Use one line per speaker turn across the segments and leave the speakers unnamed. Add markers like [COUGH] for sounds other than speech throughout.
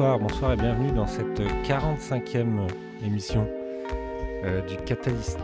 Bonsoir, bonsoir et bienvenue dans cette 45e émission euh, du Catalyst.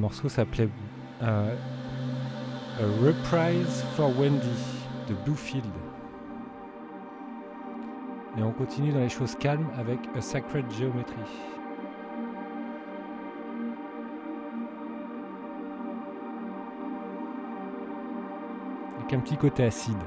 Ce morceau s'appelait euh, A Reprise for Wendy de Bluefield. Et on continue dans les choses calmes avec A Sacred Geometry. Avec un petit côté acide.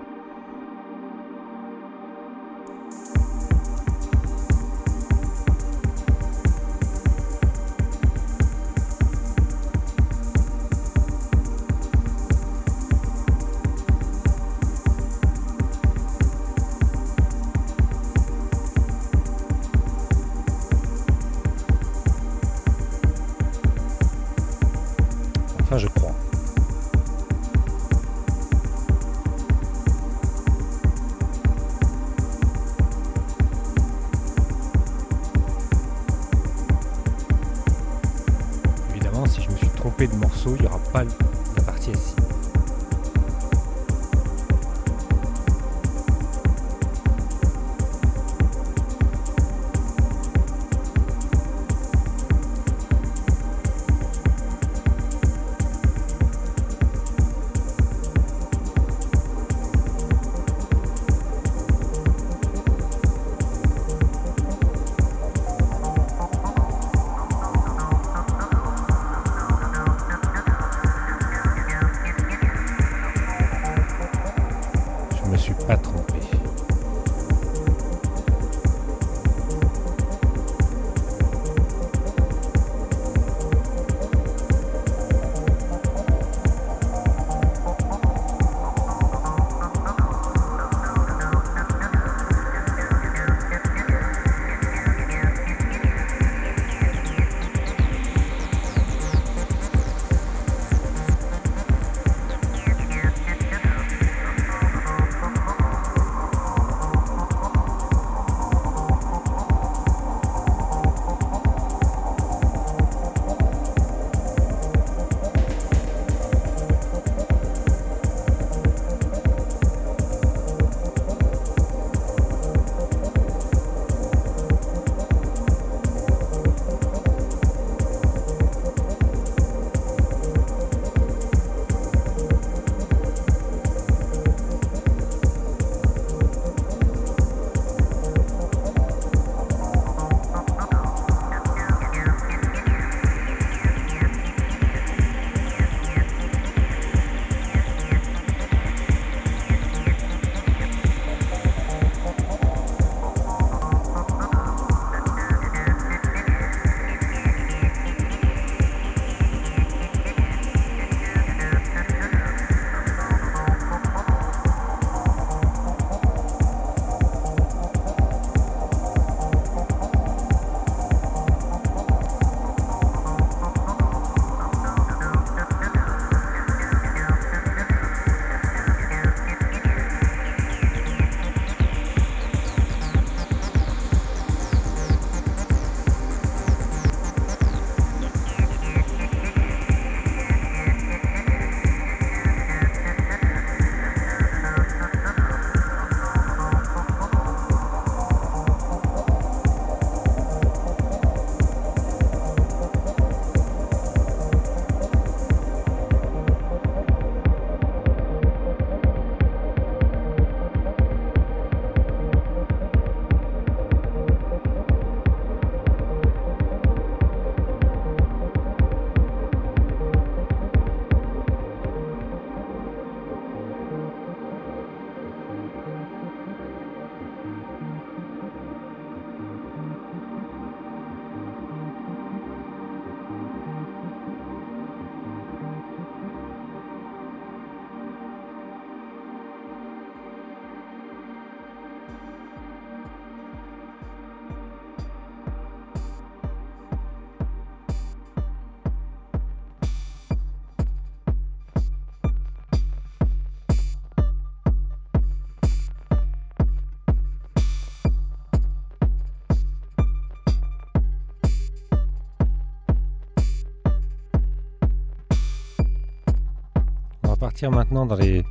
Partir maintenant dans les,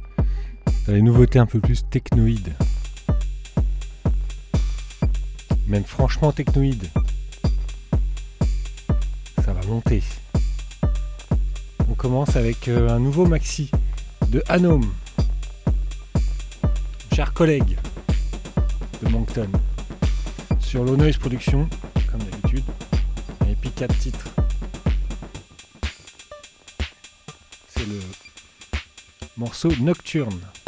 dans les nouveautés un peu plus technoïdes. Même franchement technoïdes. Ça va monter. On commence avec euh, un nouveau maxi de Anom. Chers collègues de Moncton. Sur l'Onoise Production, comme d'habitude. Et puis 4 titres. Morceau Nocturne.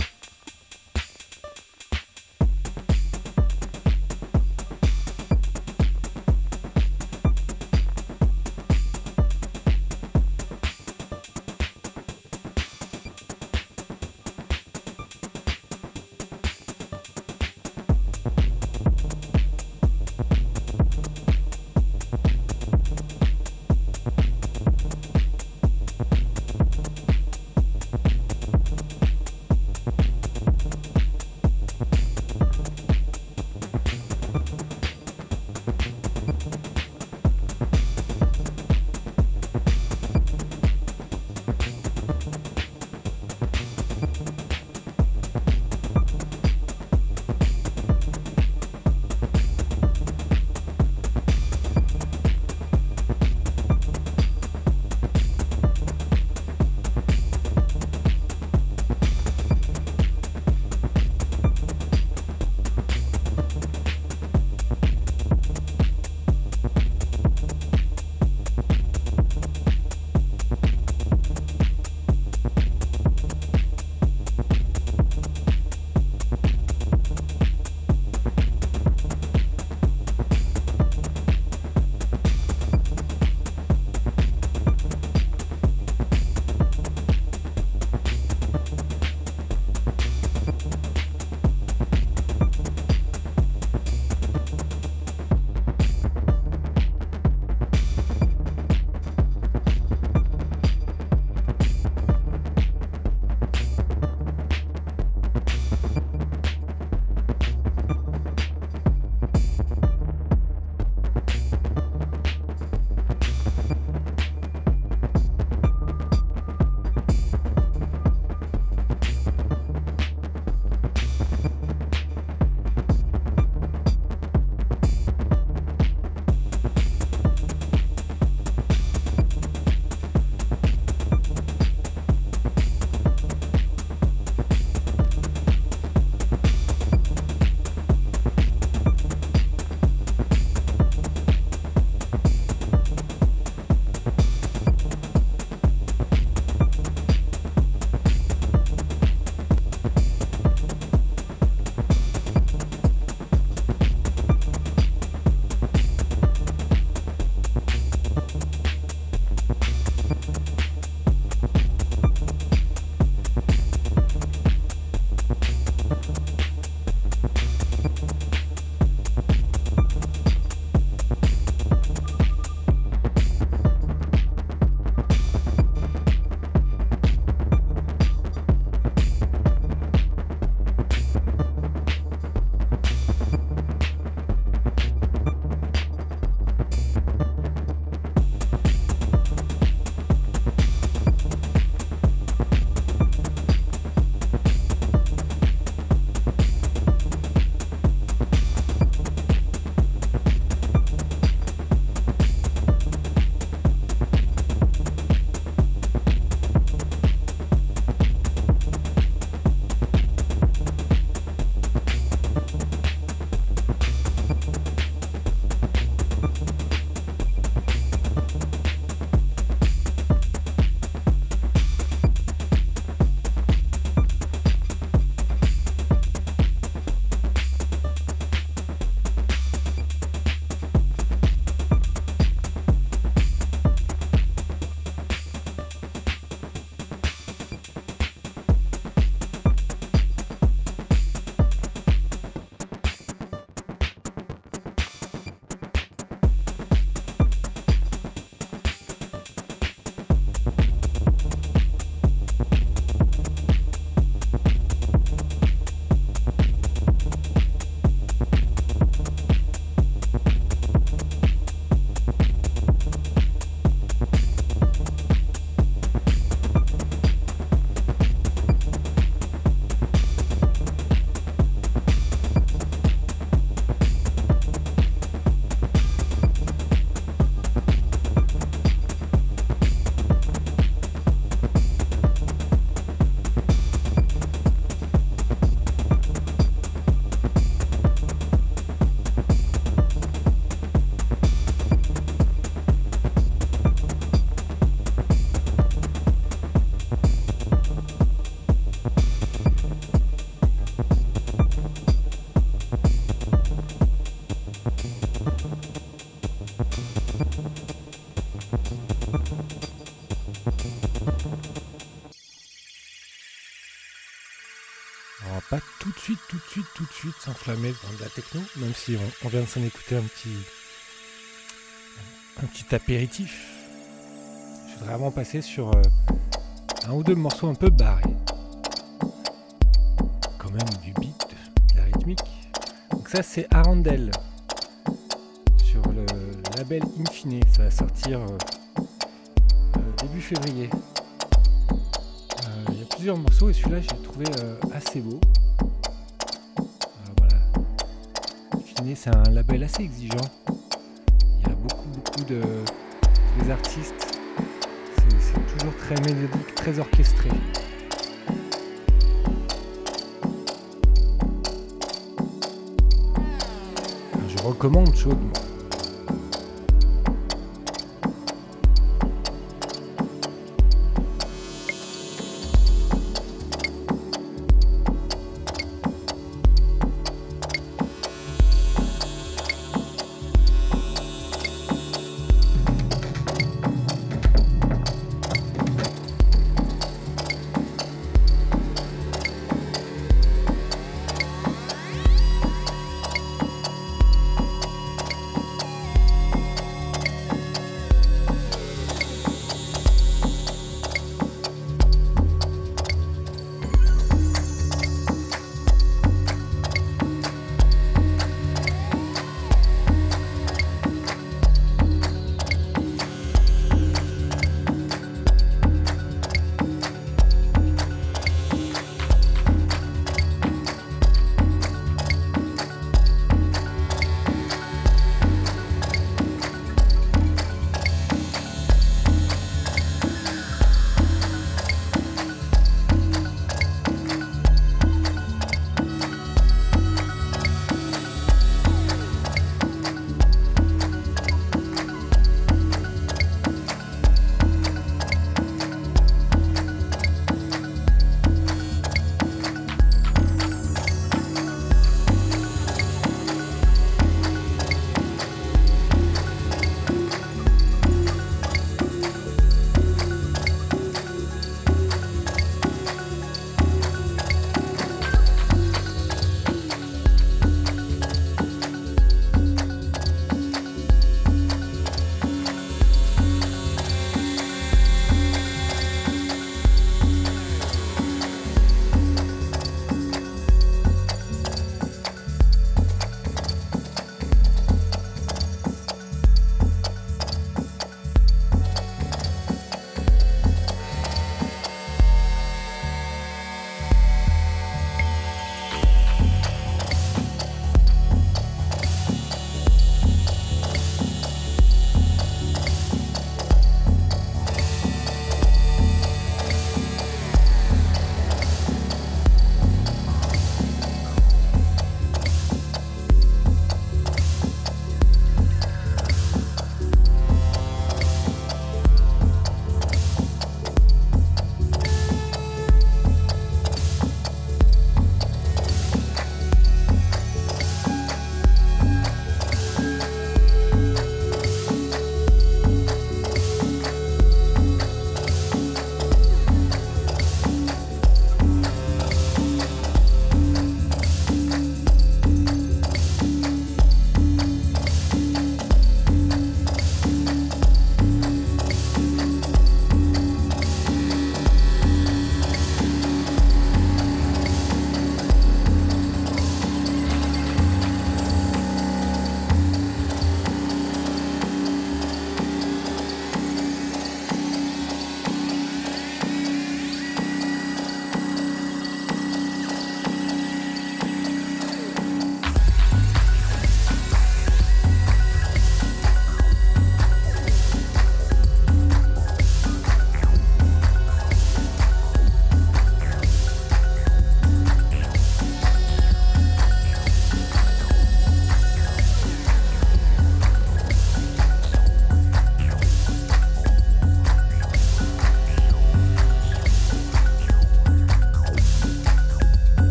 Techno, même si on, vient de s'en écouter un petit, un petit apéritif. Je voudrais vraiment passer sur euh, un ou deux morceaux un peu barrés. Quand même du beat, de la rythmique. Donc ça c'est Arandel sur le label Infine. Ça va sortir euh, euh, début février. Il y a plusieurs morceaux et celui-là j'ai trouvé assez beau. C'est un label assez exigeant. Il y a beaucoup beaucoup de des artistes toujours très mélodique, très orchestré. Je recommande chaudement.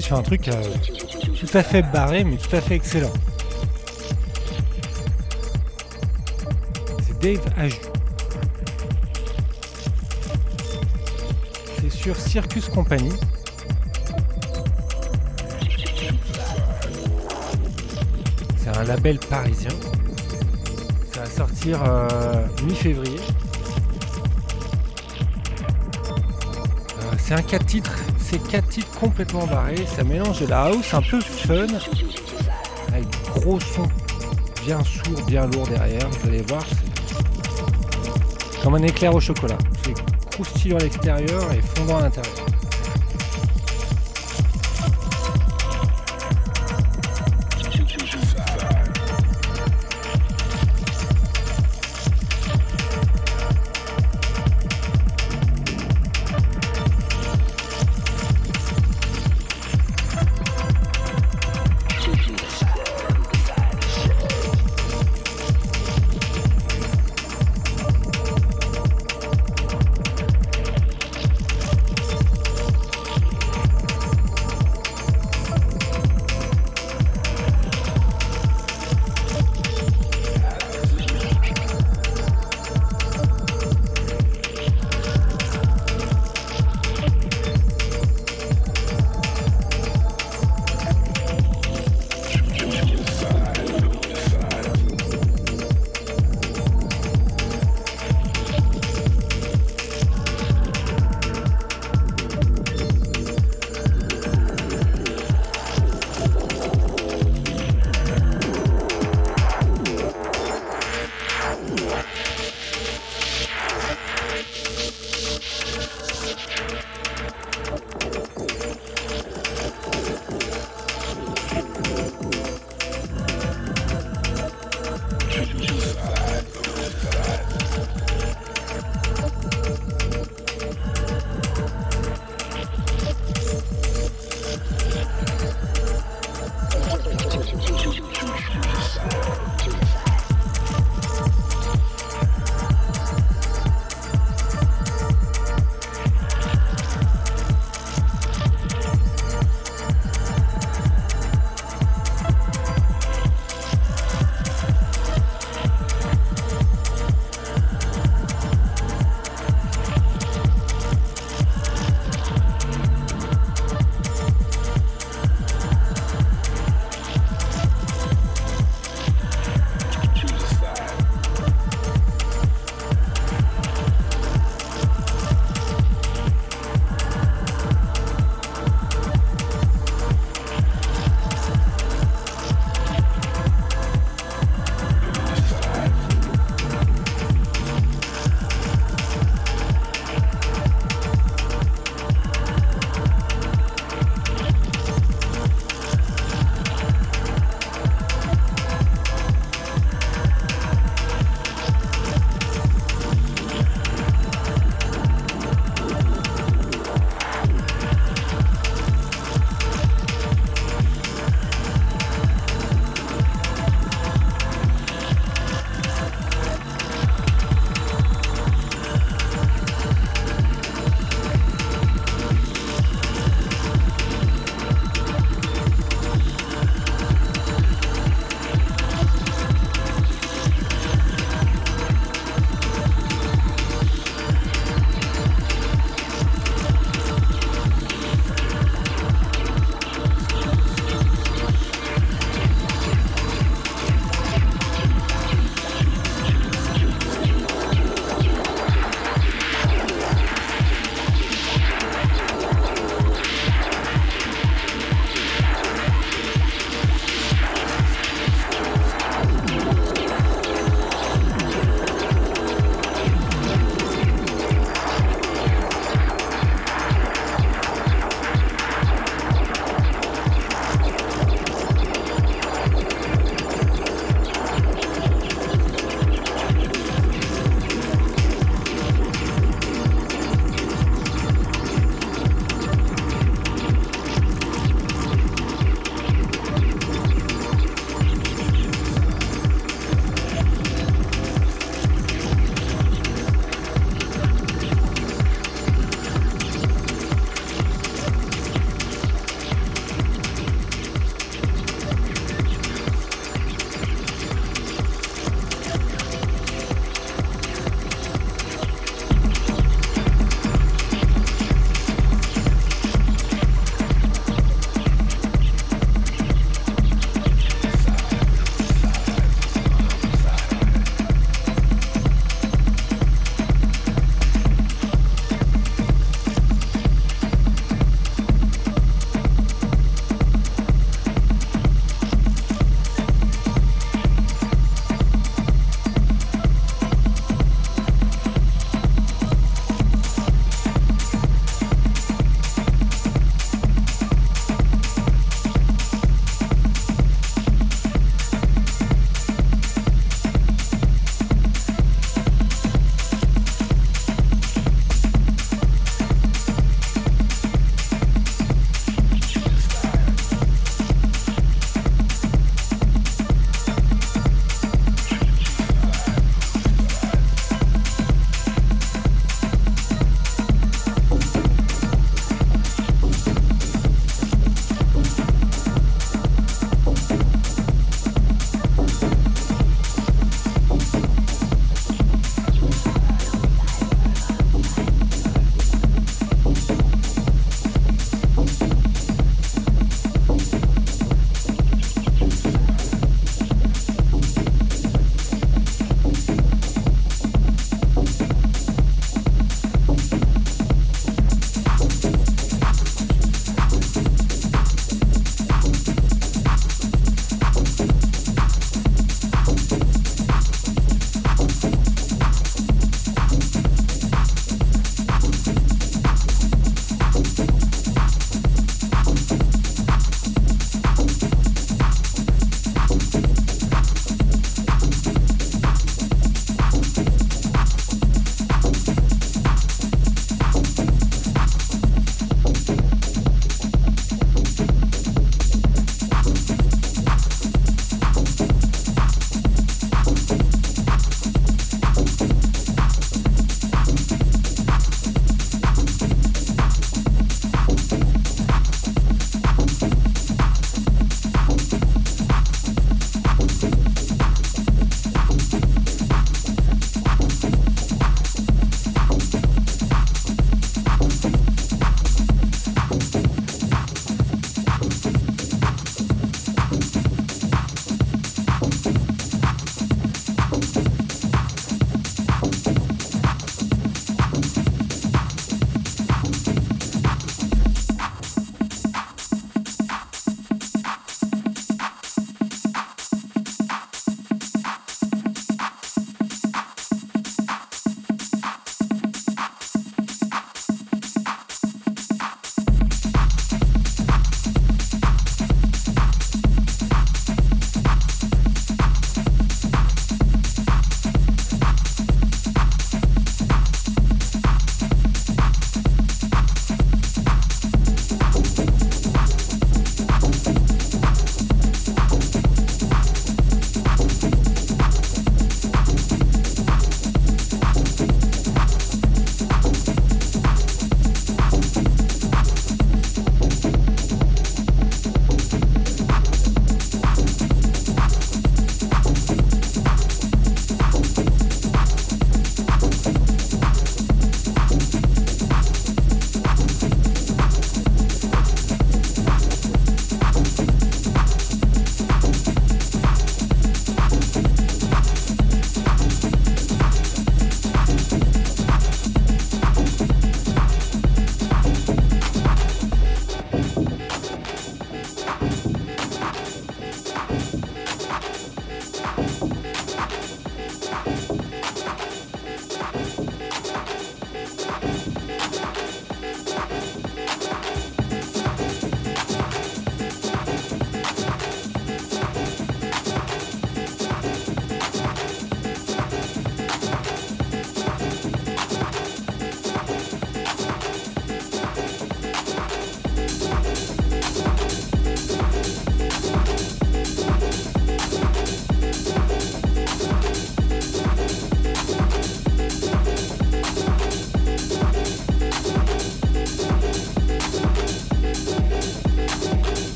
Sur un truc euh, tout à fait barré, mais tout à fait excellent. C'est Dave Aju. C'est sur Circus Company. C'est un label parisien. Ça va sortir euh, mi-février. Euh, c'est un 4 titres, c'est 4 titres complètement barrés, ça mélange de la house un peu fun, avec gros son bien sourd, bien lourd derrière, vous allez voir, c'est comme un éclair au chocolat. C'est croustillant à l'extérieur et fondant à l'intérieur.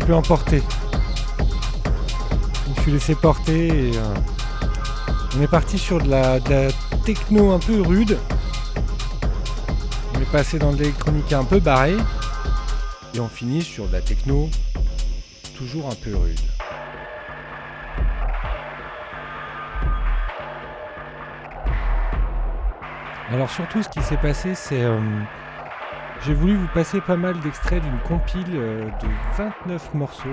Petit peu emporté. Je me suis laissé porter et euh, on est parti sur de la, techno un peu rude. On est passé dans de l'électronique un peu barré et on finit sur de la techno toujours un peu rude. Alors surtout ce qui s'est passé c'est euh, j'ai voulu vous passer pas mal d'extraits d'une compile euh, de 29 morceaux.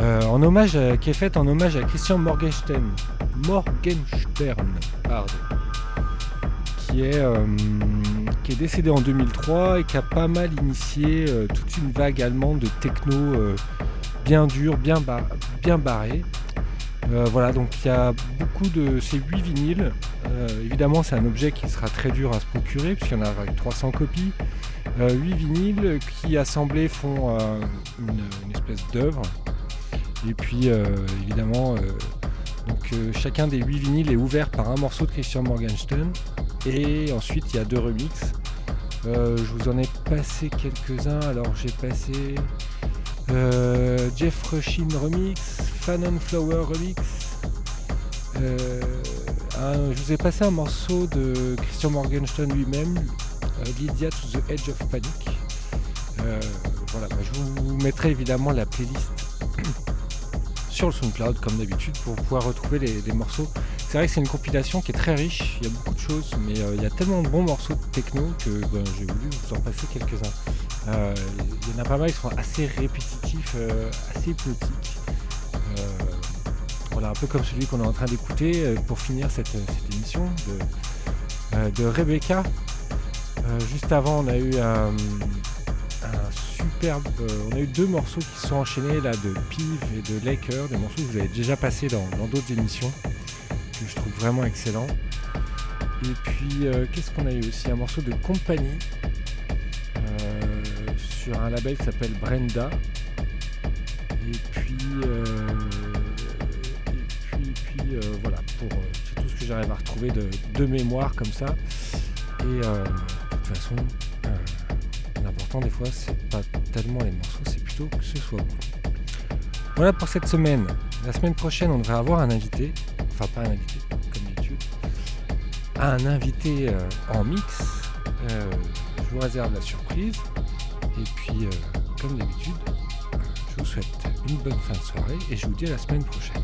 Euh, en hommage qui est faite en hommage à Christian Morgenstern, Morgenstern pardon, qui, est, euh, qui est décédé en 2003 et qui a pas mal initié toute une vague allemande de techno bien dur, bien, bien barré. Voilà, donc il y a beaucoup de ces 8 vinyles euh, évidemment, c'est un objet qui sera très dur à se procurer, puisqu'il y en a 300 copies. 8 euh, vinyles qui assemblés font euh, une, espèce d'œuvre. Et puis, évidemment, donc, chacun des 8 vinyles est ouvert par un morceau de Christian Morgenstern. Et ensuite, il y a deux remixes. je vous en ai passé quelques-uns. Alors, j'ai passé Jeff Rushin remix, Fanon Flower remix. Euh, je vous ai passé un morceau de Christian Morgenstern lui-même, euh, Lydia to the Edge of Panic. Euh, voilà, bah, je vous mettrai évidemment la playlist [CLEARS THROAT] sur le SoundCloud comme d'habitude pour pouvoir retrouver les, morceaux. C'est vrai que c'est une compilation qui est très riche, il y a beaucoup de choses, mais il y a tellement de bons morceaux de techno que ben, j'ai voulu vous en passer quelques-uns. Il y en a pas mal qui sont assez répétitifs, assez hypnotiques un peu comme celui qu'on est en train d'écouter euh, pour finir cette, émission de, euh, Rebecca. Euh, juste avant, on a eu un, superbe. on a eu deux morceaux qui sont enchaînés là de Pive et de Laker, des morceaux que vous avez déjà passé dans d'autres émissions, que je trouve vraiment excellent. Et puis, qu'est-ce qu'on a eu aussi? Un morceau de compagnie sur un label qui s'appelle Brenda. Et puis, euh, voilà, pour euh, c'est tout ce que j'arrive à retrouver de, mémoire comme ça. Et euh, de toute façon, l'important des fois, c'est pas tellement les morceaux, c'est plutôt que ce soit bon. Voilà pour cette semaine. La semaine prochaine, on devrait avoir un invité, enfin pas un invité, comme d'habitude, un invité en mix. je vous réserve la surprise. Et puis, comme d'habitude, je vous souhaite une bonne fin de soirée et je vous dis à la semaine prochaine.